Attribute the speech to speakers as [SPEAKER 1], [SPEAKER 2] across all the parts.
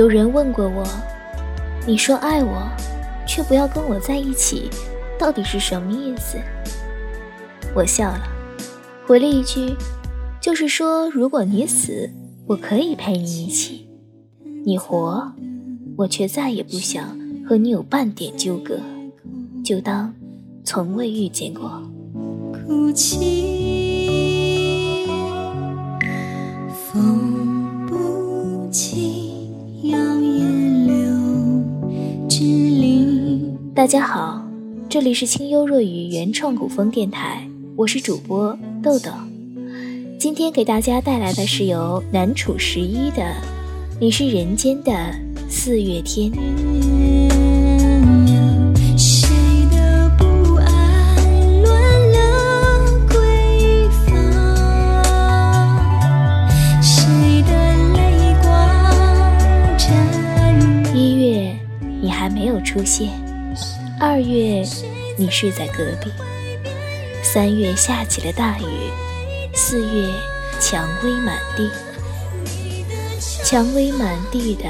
[SPEAKER 1] 有人问过我，你说爱我，却不要跟我在一起，到底是什么意思？我笑了，回了一句，就是说，如果你死，我可以陪你一起；你活，我却再也不想和你有半点纠葛，就当从未遇见过。哭泣，风大家好，这里是清幽若雨原创古风电台，我是主播豆豆。今天给大家带来的是由南楚十一的《你是人间的四月天》。一月，你还没有出现。二月，你睡在隔壁；三月下起了大雨；四月，蔷薇满地。蔷薇满地的，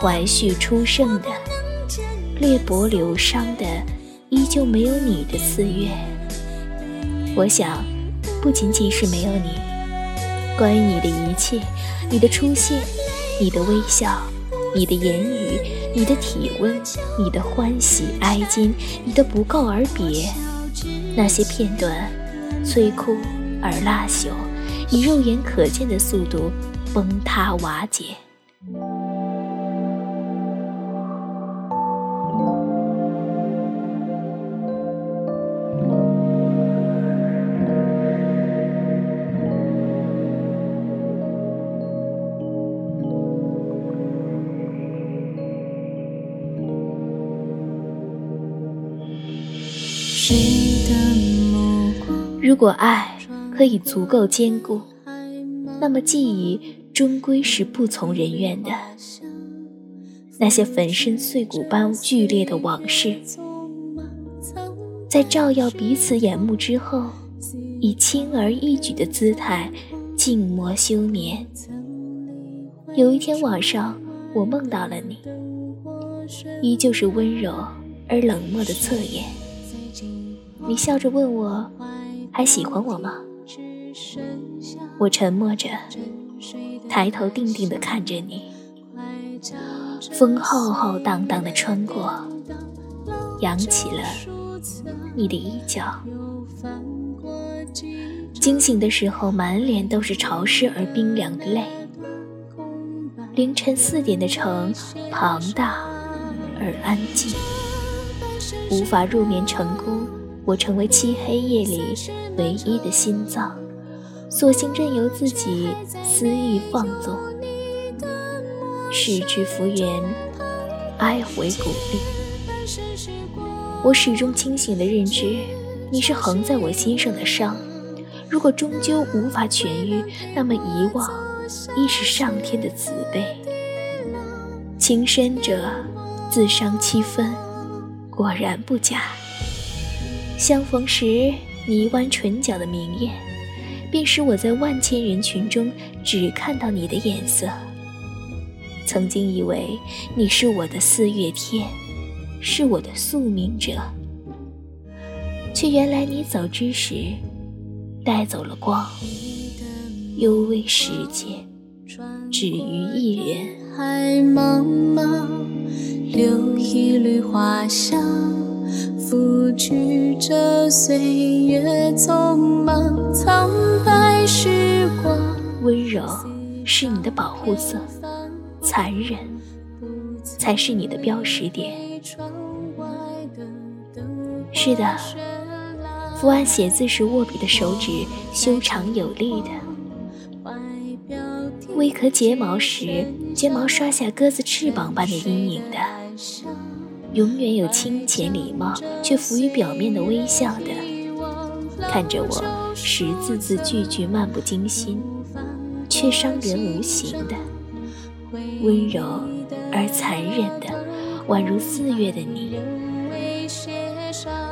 [SPEAKER 1] 怀絮初盛的，裂帛流伤的，依旧没有你的四月。我想，不仅仅是没有你，关于你的一切，你的出现，你的微笑，你的言语。你的体温，你的欢喜哀今，你的不告而别，那些片段，摧枯而拉朽，以肉眼可见的速度崩塌瓦解。如果爱可以足够坚固，那么记忆终归是不从人愿的。那些粉身碎骨般剧烈的往事，在照耀彼此眼目之后，以轻而易举的姿态静默休眠。有一天晚上，我梦到了你，依旧是温柔而冷漠的侧颜。你笑着问我，还喜欢我吗？我沉默着，抬头定定地看着你。风浩浩荡荡地穿过，扬起了你的衣角。惊醒的时候，满脸都是潮湿而冰凉的泪。凌晨四点的城，庞大而安静，无法入眠成功。我成为漆黑夜里唯一的心脏，索性任由自己私欲放纵，失之复原，哀回古壁。我始终清醒的认知，你是横在我心上的伤，如果终究无法痊愈，那么遗忘亦是上天的慈悲。情深者自伤七分，果然不假。相逢时，你弯唇角的明艳，便使我在万千人群中只看到你的颜色。曾经以为你是我的四月天，是我的宿命者，却原来你走之时，带走了光。幽微世界，只余一人。海茫茫，留一缕花香。拂去这岁月匆忙，苍白时光。温柔是你的保护色，残忍才是你的标识点。是的，伏案写字时握笔的手指修长有力的，微壳睫毛时，睫毛刷下鸽子翅膀般的阴影的。永远有清浅礼貌却浮于表面的微笑的，看着我十字字句句漫不经心，却伤人无形的，温柔而残忍的，宛如四月的你。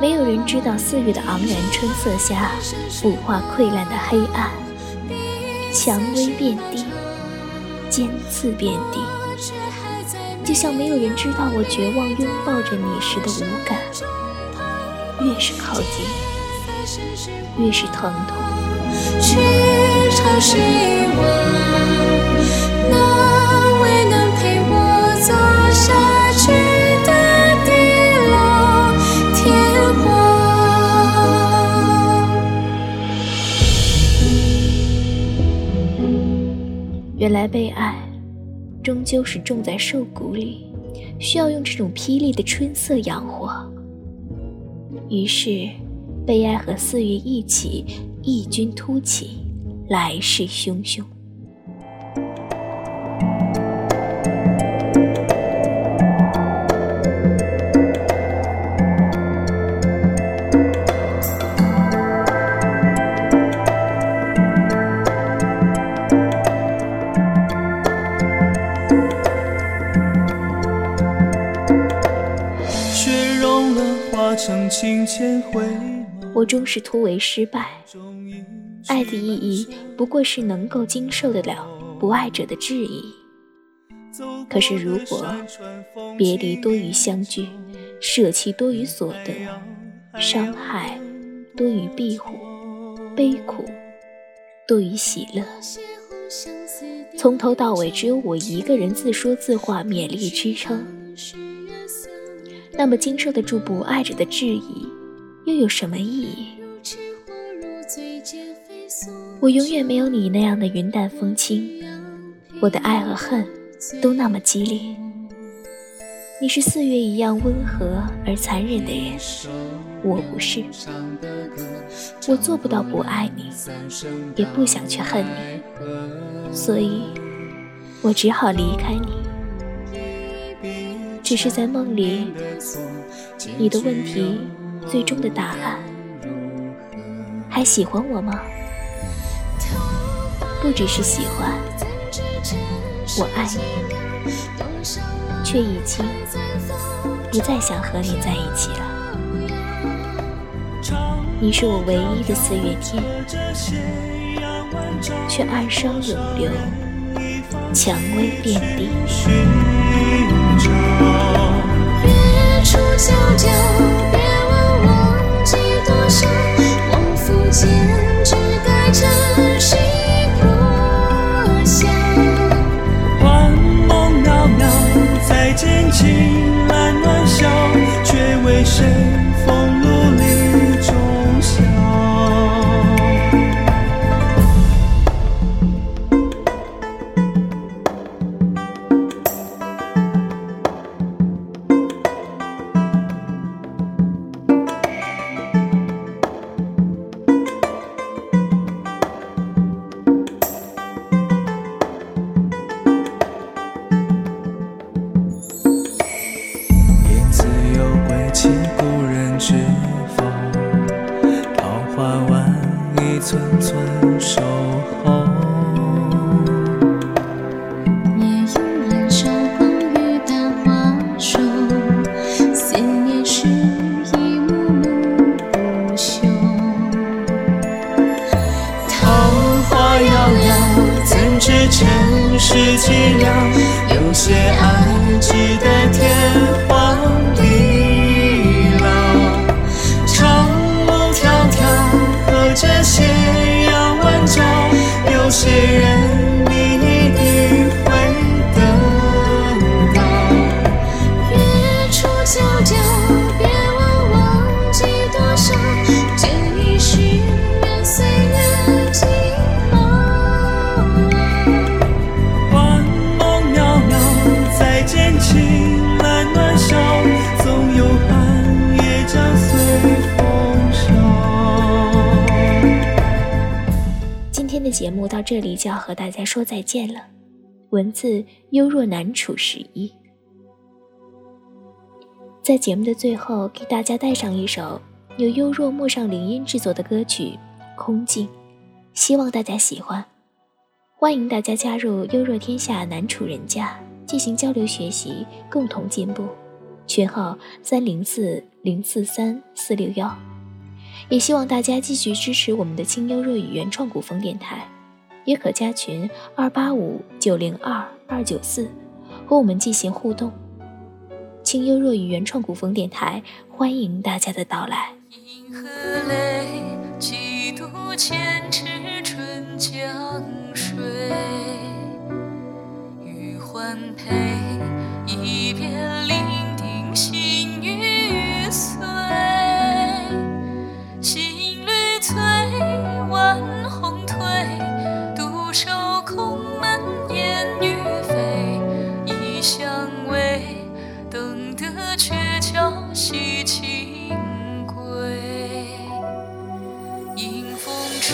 [SPEAKER 1] 没有人知道四月的盎然春色下，腐化溃烂的黑暗，蔷薇遍地，尖刺遍地。
[SPEAKER 2] 就像没有人知道我绝望拥抱着你时的无感。越是靠近，越是疼痛。原来被爱，终究是种在瘦骨里，需要用这种霹雳的春色养活。于是，悲哀和四月一起，异军突起，来势汹汹。我终是突围失败。爱的意义不过是能够经受得了不爱者的质疑。可是如果别离多于相聚，舍弃多于所得，伤害多于庇护，悲苦多于喜乐，从头到尾只有我一个人自说自话，勉力支撑，那么经受得住不爱者的质疑？又有什么意义？我永远没有你那样的云淡风轻，我的爱和恨都那么激烈。你是四月一样温和而残忍的人，我不是。我做不到不爱你，也不想去恨你，所以我只好离开你。只是在梦里，你的问题。最终的答案，还喜欢我吗？不只是喜欢，我爱你，却已经不再想和你在一起了。你是我唯一的四月天，却暗伤永留，蔷薇遍地。别问忘记多少。往复间，只待尘世破晓。幻梦袅袅，再见情难暖笑，寸寸守候，夜有阑珊，风雨淡花瘦，思念是一幕幕不休。桃花夭夭，怎知尘世寂寥，有些爱寂寥。节目到这里就要和大家说再见了。文字幽若南楚十一，在节目的最后给大家带上一首由幽若陌上铃音制作的歌曲《空镜》，希望大家喜欢。欢迎大家加入幽若天下南楚人家进行交流学习，共同进步。群号三零四零四三四六幺。也希望大家继续支持我们的清幽若雨原创古风电台，也可加群二八五九零二二九四
[SPEAKER 1] 和我们进行互动。清幽若雨原创古风电台欢迎大家的到来。
[SPEAKER 2] 银河泪几度春江水。欢一片月桥西，清归，迎风吹，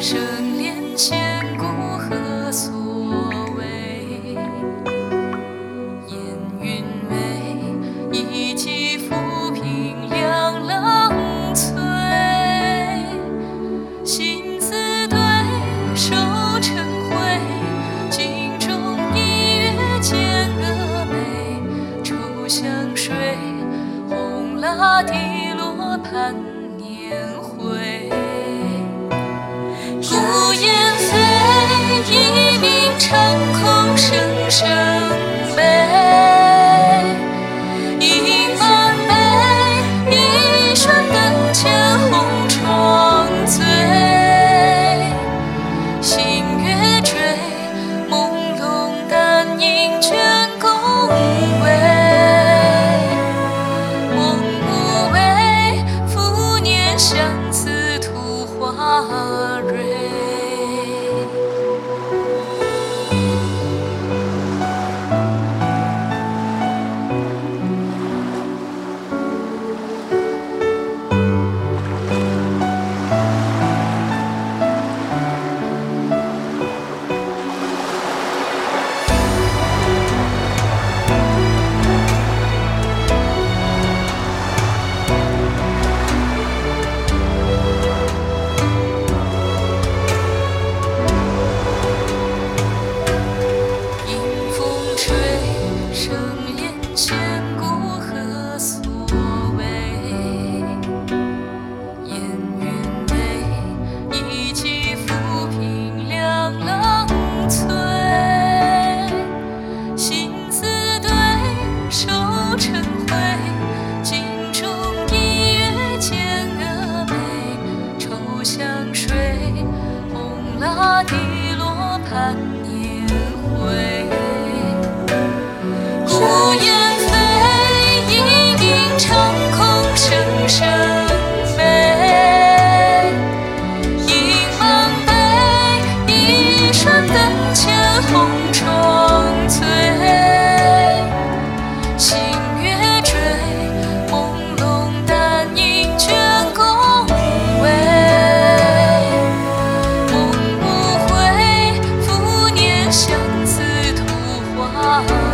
[SPEAKER 2] 声连弦。长空声声 아!